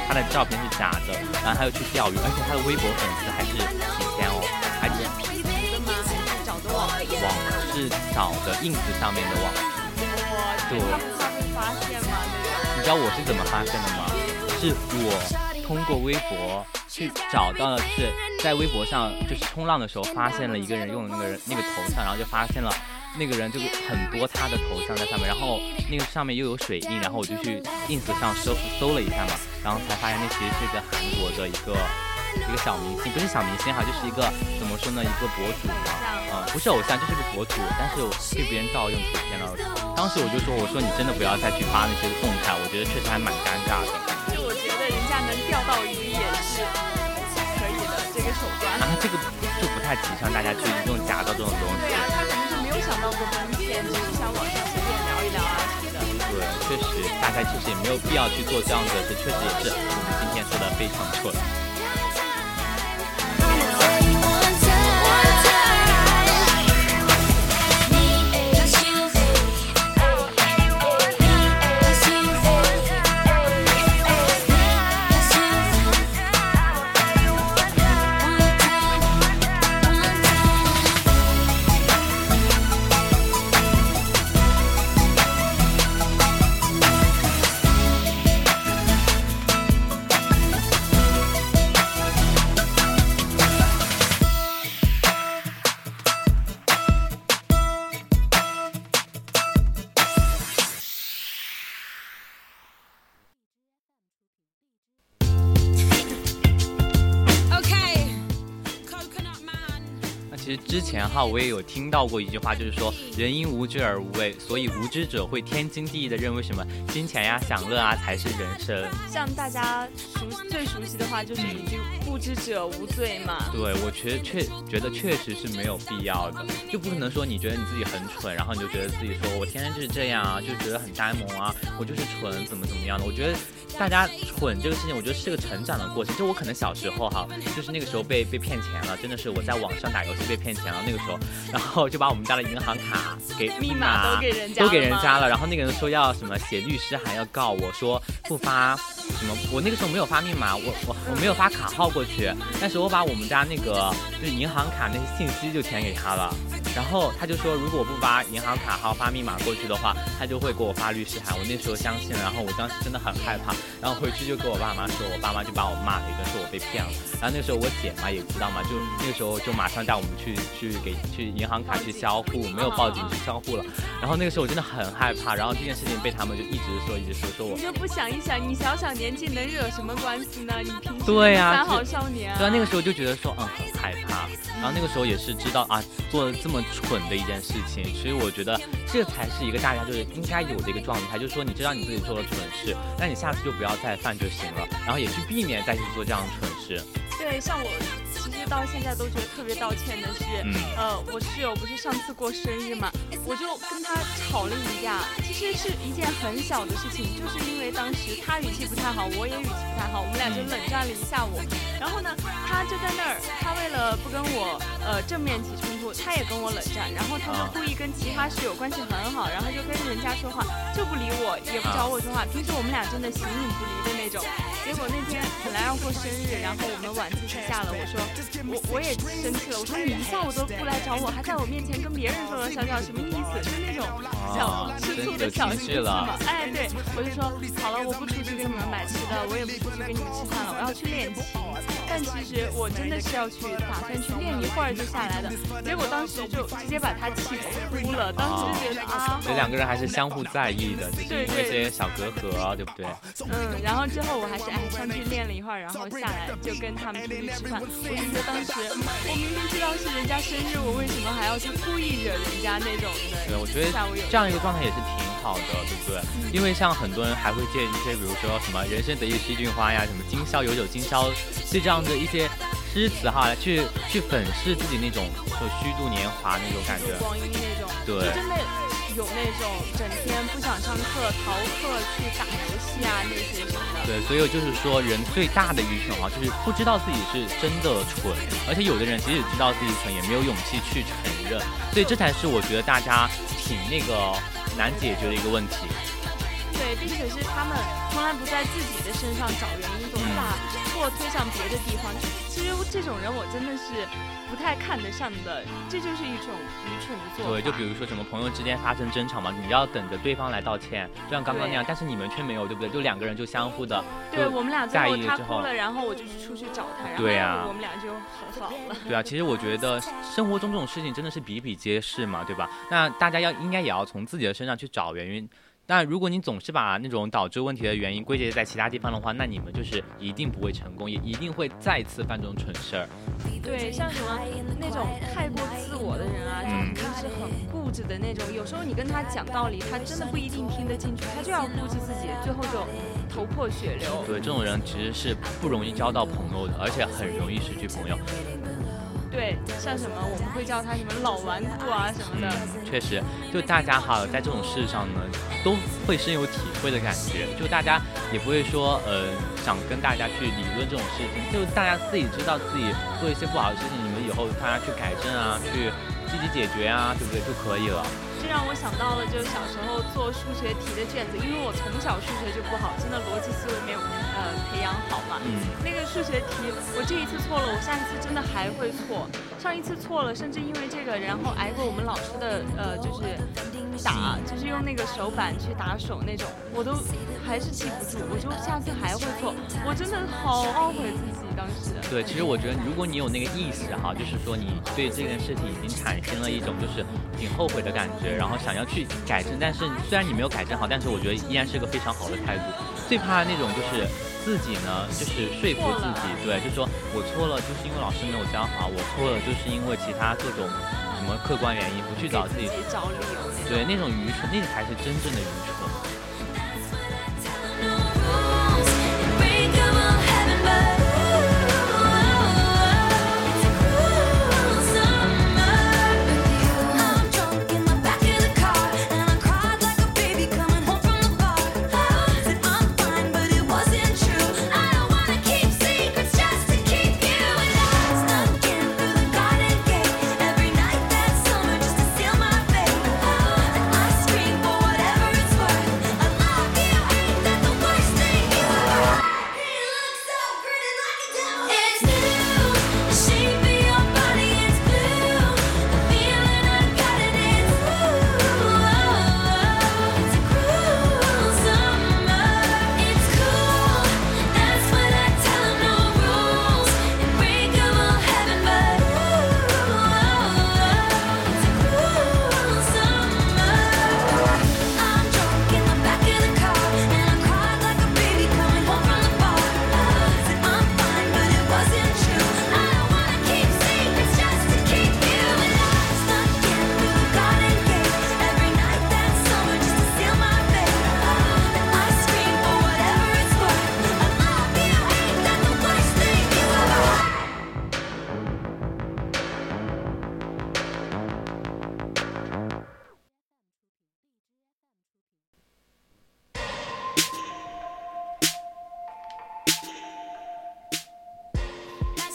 他的照片是假的，然后他又去钓鱼，而且他的微博粉丝还是几千哦，还几 P 图的吗？还是找的网？网是找的 ins 上面的网哇，对发现吗？你知道我是怎么发现的吗？是我通过微博去找到了，就是在微博上就是冲浪的时候发现了一个人用的那个人那个头像，然后就发现了那个人就很多他的头像在上面，然后那个上面又有水印，然后我就去 ins 上搜搜了一下嘛，然后才发现那其实是个韩国的一个一个小明星，不是小明星哈，就是一个怎么说呢，一个博主嘛，嗯，不是偶像，就是个博主，但是被别人盗用图片了。当时我就说，我说你真的不要再去发那些动态，我觉得确实还蛮尴尬的。就我觉得人家能钓到鱼也是，这个手段。啊，这个就不太提倡大家去这种假的这种东西。对啊，他可能就没有想到过风险，只是想网上随便聊一聊啊什么的。对，确实，大家其实也没有必要去做这样的事，确实也是我们今天说的非常蠢。话，我也有听到过一句话，就是说人因无知而无畏，所以无知者会天经地义的认为什么金钱呀、享乐啊才是人生。像大家熟最熟悉的话就是一句“不知者无罪”嘛。对，我确确觉得确实是没有必要的，就不可能说你觉得你自己很蠢，然后你就觉得自己说我天生就是这样啊，就觉得很呆萌啊，我就是蠢，怎么怎么样的。我觉得大家蠢这个事情，我觉得是个成长的过程。就我可能小时候哈，就是那个时候被被骗钱了，真的是我在网上打游戏被骗钱了，那个时候，然后就把我们家的银行卡给密码都给人家都给了吗人家了，然后那个人说要什么写律师函要告我说不发什么，我那个时候没有发密码，我我我没有发卡号过去，但是我把我们家那个就是银行卡那些信息就填给他了，然后他就说如果我不发银行卡号发密码过去的话，他就会给我发律师函，我那时候相信了，然后我当时真的很害怕，然后回去就跟我爸妈说，我爸妈就把我骂了一顿，说我被骗了，然后那时候我姐嘛也知道嘛，就那个时候就马上带我们去去给去银行卡去销户，没有报警去销户了，然后那个时候我真的很害怕，然后这件事情被他们就一直说一直说说我你就不想一想，你小小年纪能有什么关系呢？你平时对呀三好就少年、啊。对啊，那个时候就觉得说，嗯，很害怕。然后那个时候也是知道啊，做了这么蠢的一件事情，所以我觉得这才是一个大家就是应该有的一个状态，就是说你知道你自己做了蠢事，那你下次就不要再犯就行了，然后也去避免再去做这样的蠢事。对，像我其实到现在都觉得特别道歉的是，嗯呃，我室友不是上次过生日嘛，我就跟他吵了一架，其实是一件很小的事情，就是因为当时他语气不太好，我也语气不太好，我们俩就冷战了一下午。然后呢，他就在那儿，他为了不跟我呃正面起冲突，他也跟我冷战，然后他就啊故意跟其他室友关系很好，然后就跟人家说话，就不理我，也不找我说话。平时我们俩真的形影不离的那种。结果那天本来要过生日，然后我们晚自习下了，我说我我也生气了，我说你一下午都不来找我，还在我面前跟别人说了笑笑什么意思？就那种小吃醋的小心思嘛。哎，对，我就说好了，我不出去给你们买吃的，我也不出去跟你们吃饭了，我要去练琴。但其实我真的是要去，打算去练一会儿就下来的。结果当时就直接把他气哭了，当时就觉得啊，这两个人还是相互在意的，只是因为这些小隔阂，对不对？嗯，然后之后我还是哎上去练了一会儿，然后下来就跟他们出去吃饭。我就觉得当时我明明知道是人家生日，我为什么还要去故意惹人家那种的？对，我觉得这样一个状态也是挺好的，对不对？因为像很多人还会借一些，比如说什么“人生得意须尽欢”呀，什么“今宵有酒今宵醉”这样的一些诗词哈，来去去粉饰自己那种就虚度年华那种感觉。光阴那种，对就真的有那种整天不想上课、逃课去打游戏啊那些什么的。对，所以就是说，人最大的愚蠢啊，就是不知道自己是真的蠢，而且有的人即使知道自己蠢，也没有勇气去承认，所以这才是我觉得大家挺那个难解决的一个问题。对，并且是他们从来不在自己的身上找原因，总是把错推向别的地方。其实这种人我真的是不太看得上的，这就是一种愚蠢的做法。对，就比如说什么朋友之间发生争吵嘛，你要等着对方来道歉，就像刚刚那样，但是你们却没有，对不对？就两个人就相互的，对我们俩最在后意之后他哭了，然后我就去出去找他，然后我们俩就和好了。对啊，其实我觉得生活中这种事情真的是比比皆是嘛，对吧？那大家要应该也要从自己的身上去找原因，但如果你总是把那种导致问题的原因归结在其他地方的话，那你们就是一定不会成功，也一定会再次犯这种蠢事儿。对，像什么那种太过自我的人啊，就嗯肯定是很固执的那种。有时候你跟他讲道理，他真的不一定听得进去，他就要固执自己，最后就头破血流。对，这种人其实是不容易交到朋友的，而且很容易失去朋友。对，像什么我们会叫他什么老顽固啊什么的。确实，就大家哈，在这种事上呢，都会深有体会的感觉。就大家也不会说，呃，想跟大家去理论这种事情，就大家自己知道自己做一些不好的事情，你们以后大家去改正啊，去积极解决啊，对不对就可以了。这让我想到了，就是小时候做数学题的卷子，因为我从小数学就不好，真的逻辑思维没有呃培养好嘛。嗯，那个数学题，我这一次错了，我下一次真的还会错。上一次错了，甚至因为这个，然后挨过我们老师的呃，就是打，就是用那个手板去打手那种，我都还是记不住，我就下次还会错。我真的好懊悔自己当时。对，其实我觉得，如果你有那个意识哈，就是说你对这件事情已经产生了一种就是挺后悔的感觉，然后想要去改正，但是虽然你没有改正好，但是我觉得依然是个非常好的态度。最怕那种就是自己呢，就是说服自己，对，就说我错了，就是因为老师没有教好，我错了，就是因为其他各种什么客观原因，不去找自己找理由。对，那种愚蠢，那个才是真正的愚蠢。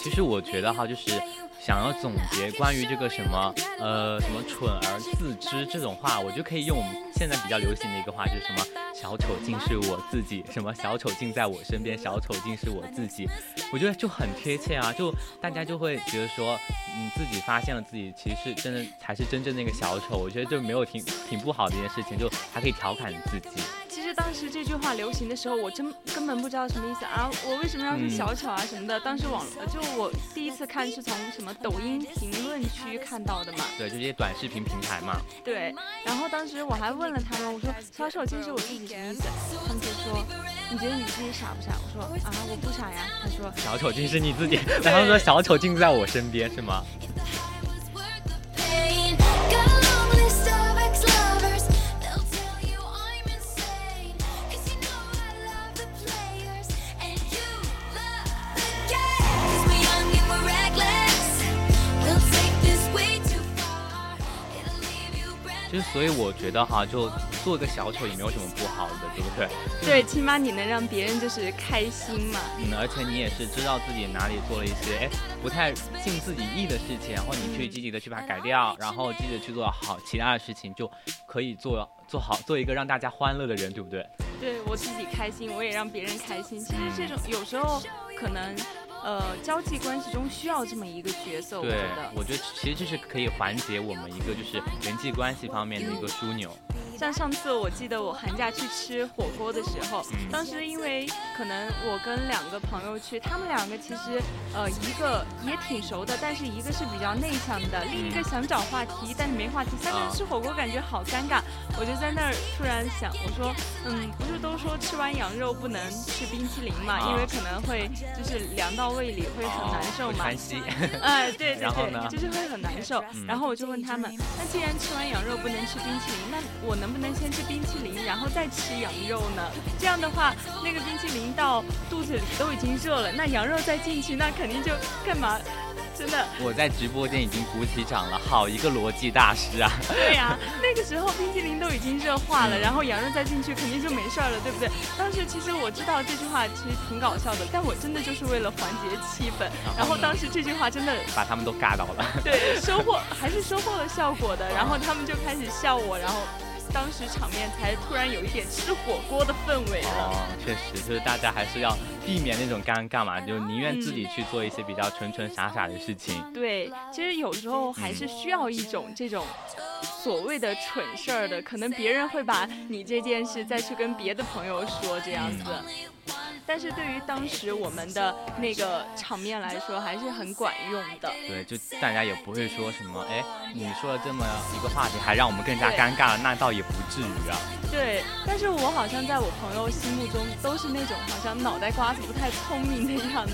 其实我觉得哈，就是想要总结关于这个什么呃什么蠢而自知这种话，我就可以用我们现在比较流行的一个话，就是什么小丑竟是我自己，什么小丑竟在我身边，小丑竟是我自己，我觉得就很贴切啊，就大家就会觉得说，嗯，自己发现了自己其实真的才是真正那个小丑，我觉得就没有挺挺不好的一件事情，就还可以调侃自己。当时这句话流行的时候，我真根本不知道什么意思啊！我为什么要是小丑啊什么的？当时网就我第一次看是从什么抖音评论区看到的嘛。对，就这些短视频平台嘛。对，然后当时我还问了他们，我说小丑竟是我自己什么意思？他们就说你觉得你自己傻不傻？我说啊我不傻呀。他说小丑竟是你自己，然后说小丑竟在我身边，是吗？就是所以我觉得哈，就做个小丑也没有什么不好的，对不对？对，起码你能让别人就是开心嘛。嗯，而且你也是知道自己哪里做了一些哎不太尽自己意的事情，然后你去积极的去把它改掉，然后积极的去做好其他的事情，就可以做做好做一个让大家欢乐的人，对不对？对我自己开心，我也让别人开心。其实这种有时候可能，呃，交际关系中需要这么一个角色，我对觉得，。我觉得其实这是可以缓解我们一个就是人际关系方面的一个枢纽。像上次我记得我寒假去吃火锅的时候，当时因为可能我跟两个朋友去，他们两个其实呃一个也挺熟的，但是一个是比较内向的，另一个想找话题，但是没话题。三个人吃火锅感觉好尴尬，我就在那儿突然想，我说，嗯，不是都说吃完羊肉不能吃冰淇淋嘛，因为可能会就是凉到胃里会很难受嘛。哎，对 对对，就是会很难受。然后我就问他们，那既然吃完羊肉不能吃冰淇淋，那我能不能先吃冰淇淋，然后再吃羊肉呢？这样的话，那个冰淇淋到肚子里都已经热了，那羊肉再进去，那肯定就干嘛？真的，我在直播间已经鼓起掌了，好一个逻辑大师啊！对呀，那个时候冰淇淋都已经热化了，然后羊肉再进去，肯定就没事儿了，对不对？当时其实我知道这句话其实挺搞笑的，但我真的就是为了缓解气氛，然后当时这句话真的把他们都尬到了。对，收获还是收获了效果的，然后他们就开始笑我，然后。当时场面才突然有一点吃火锅的氛围了。哦，确实，就是大家还是要避免那种尴尬嘛，就宁愿自己去做一些比较纯纯傻傻的事情。对，其实有时候还是需要一种这种所谓的蠢事儿的，可能别人会把你这件事再去跟别的朋友说这样子。但是对于当时我们的那个场面来说，还是很管用的。对，就大家也不会说什么，哎，你说了这么一个话题，还让我们更加尴尬了，那倒也不至于啊。对，但是我好像在我朋友心目中都是那种好像脑袋瓜子不太聪明的样子。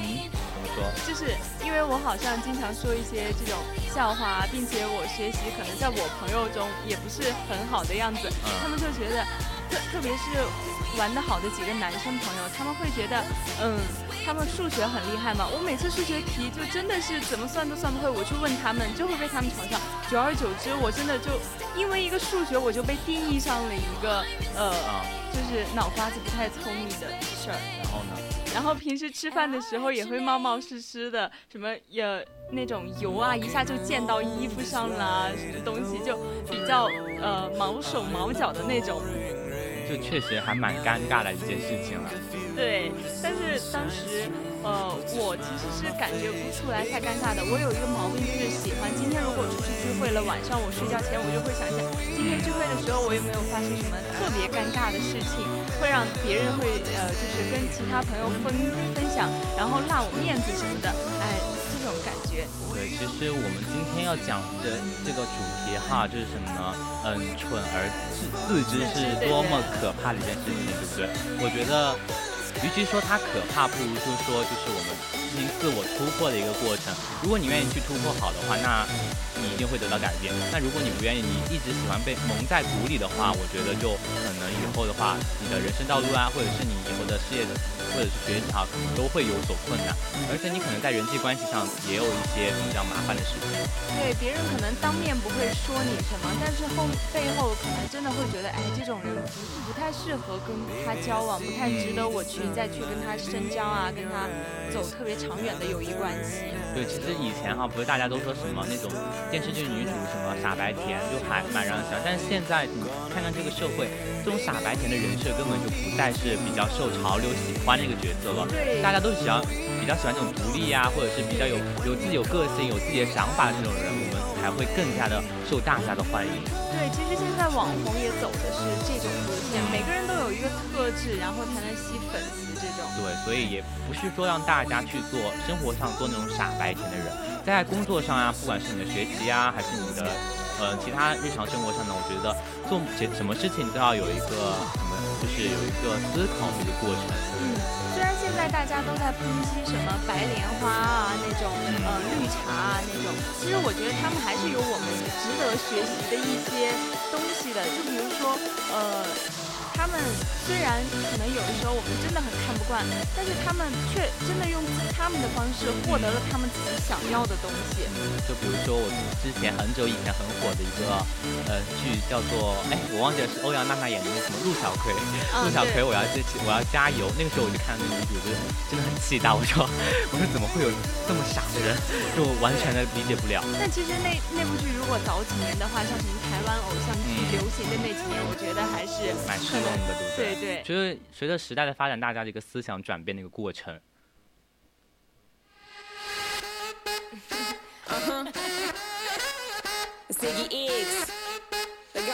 嗯，怎么说？就是因为我好像经常说一些这种笑话，并且我学习可能在我朋友中也不是很好的样子，他们就觉得，特特别是。玩的好的几个男生朋友，他们会觉得，嗯，他们数学很厉害嘛。我每次数学题就真的是怎么算都算不会，我去问他们就会被他们嘲笑。久而久之，我真的就因为一个数学，我就被定义上了一个呃，就是脑瓜子不太聪明的事儿。然后呢？然后平时吃饭的时候也会冒冒失失的，什么也那种油啊，一下就溅到衣服上啦，什么东西就比较呃毛手毛脚的那种。就确实还蛮尴尬的一件事情了。对，但是当时，呃，我其实是感觉不出来太尴尬的。我有一个毛病，就是喜欢今天如果出去聚会了，晚上我睡觉前我就会想想，今天聚会的时候我有没有发生什么特别尴尬的事情，会让别人会呃，就是跟其他朋友分分享，然后落我面子什么的，感觉，对，其实我们今天要讲的这个主题哈，就是什么呢？嗯，蠢而自自知是多么可怕的一件事情，对不对？我觉得，与其说它可怕，不如就说就是我们行自我突破的一个过程。如果你愿意去突破好的话，那你一定会得到改变。那如果你不愿意，你一直喜欢被蒙在鼓里的话，我觉得就可能以后的话，你的人生道路啊，或者是你以后的事业的。或者是学习啊，可能都会有所困难，而且你可能在人际关系上也有一些比较麻烦的事情。对，别人可能当面不会说你什么，但是后背后可能真的会觉得，哎，这种人不不太适合跟他交往，不太值得我去再去跟他深交啊，跟他走特别长远的友谊关系。对，其实以前哈，不是大家都说什么那种电视剧女主什么傻白甜，就还蛮让人喜欢，但是现在你看看这个社会，这种傻白甜的人设根本就不再是比较受潮流喜欢的。一个角色了，对，大家都喜欢比较喜欢这种独立呀，或者是比较有有自己有个性、有自己的想法的这种人，我们才会更加的受大家的欢迎。对，其实现在网红也走的是这种路线，每个人都有一个特质，然后才能吸粉丝。对，所以也不是说让大家去做生活上做那种傻白甜的人，在工作上啊，不管是你的学习啊，还是你的呃其他日常生活上呢，我觉得做什什么事情都要有一个什么，就是有一个思考的一个过程。嗯。虽然现在大家都在抨击什么白莲花啊那种，呃绿茶啊那种，其实我觉得他们还是有我们值得学习的一些东西的，就比如说，呃。他们虽然可能有的时候我们真的很看不惯，但是他们却真的用他们的方式获得了他们自己想要的东西。就比如说我之前很久以前很火的一个呃剧，叫做哎我忘记了是欧阳娜娜演的那什么陆小葵，陆小葵我要这我要加油。那个时候我就看到那个女主，就真的很气大。我说我说怎么会有这么傻的人，就完全的理解不了。但其实那那部剧如果早几年的话，像什么台湾偶像剧流行的那几年，我觉得还是蛮适。对对，就是随着时代的发展，大家的一个思想转变的一个过程。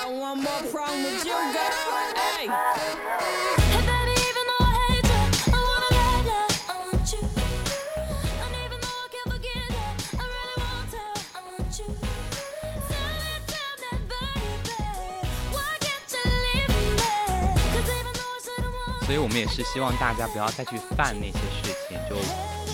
got one more problem with you, girl. Hey. 所以我们也是希望大家不要再去犯那些事情，就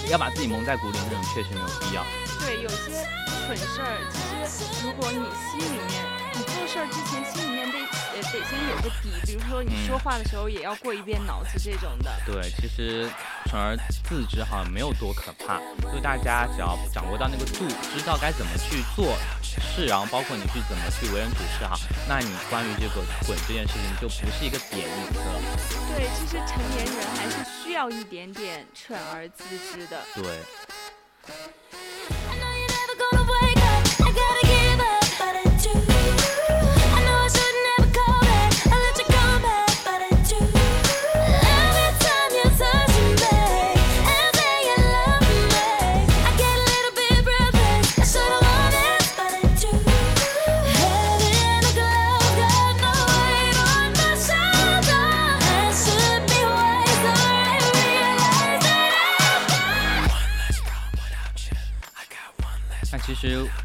要把自己蒙在鼓里，那种确实没有必要。对，有些蠢事儿，其实如果你心里面，你做事儿之前心里面得得先有个底，比如说你说话的时候也要过一遍脑子这种的。对，其实蠢而自知好像没有多可怕，就大家只要掌握到那个度，知道该怎么去做事，然后包括你去怎么去为人处事哈，那你关于这个蠢这件事情就不是一个贬义词了。对，其实成年人还是需要一点点蠢而自知的。对。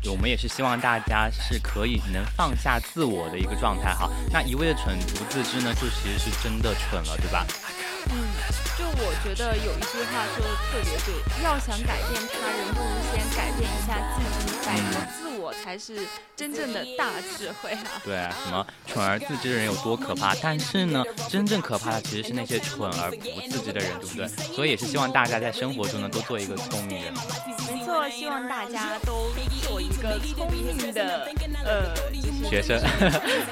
我们也是希望大家是可以能放下自我的一个状态哈。那一味的蠢不自知呢，就其实是真的蠢了，对吧？嗯，就我觉得有一句话说的特别对，要想改变他人，不如先改变一下自己，摆脱自我才是真正的大智慧啊。对啊，什么蠢而自知的人有多可怕？但是呢，真正可怕的其实是那些蠢而不自知的人，对不对？所以也是希望大家在生活中呢，都做一个聪明人。没错，希望大家都做一个聪明的呃就是 学生，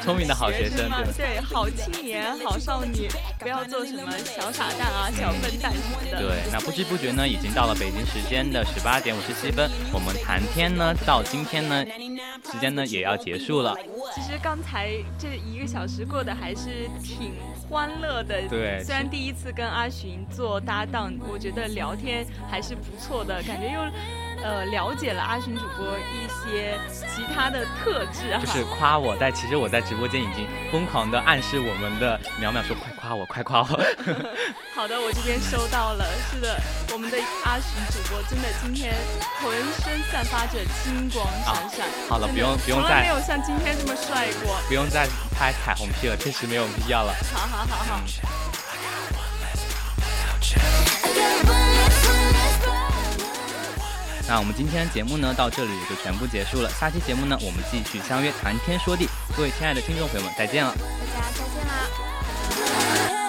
聪明的好学生，对吧？对，好青年、好少女，不要做什么小傻蛋啊、小笨蛋什么的。对，那不知不觉呢，已经到了北京时间的十八点五十七分，我们谈天呢，到今天呢，时间呢也要结束了。其实刚才这一个小时过得还是挺欢乐的。对虽然第一次跟阿寻做搭档，我觉得聊天还是不错的，感觉又呃了解了阿寻主播一些其他的特质哈。就是夸我，但其实我在直播间已经疯狂的暗示我们的苗苗说快夸我，快夸我。好的，我这边收到了。是的，我们的阿寻主播真的今天浑身散发着金光闪闪。好了不用不用从来再没有像今天这么帅过。不用再拍彩虹屁了，确实没有必要了。好好好好。I 那我们今天的节目呢，到这里也就全部结束了。下期节目呢，我们继续相约谈天说地。各位亲爱的听众朋友们，再见了！大家再见啦！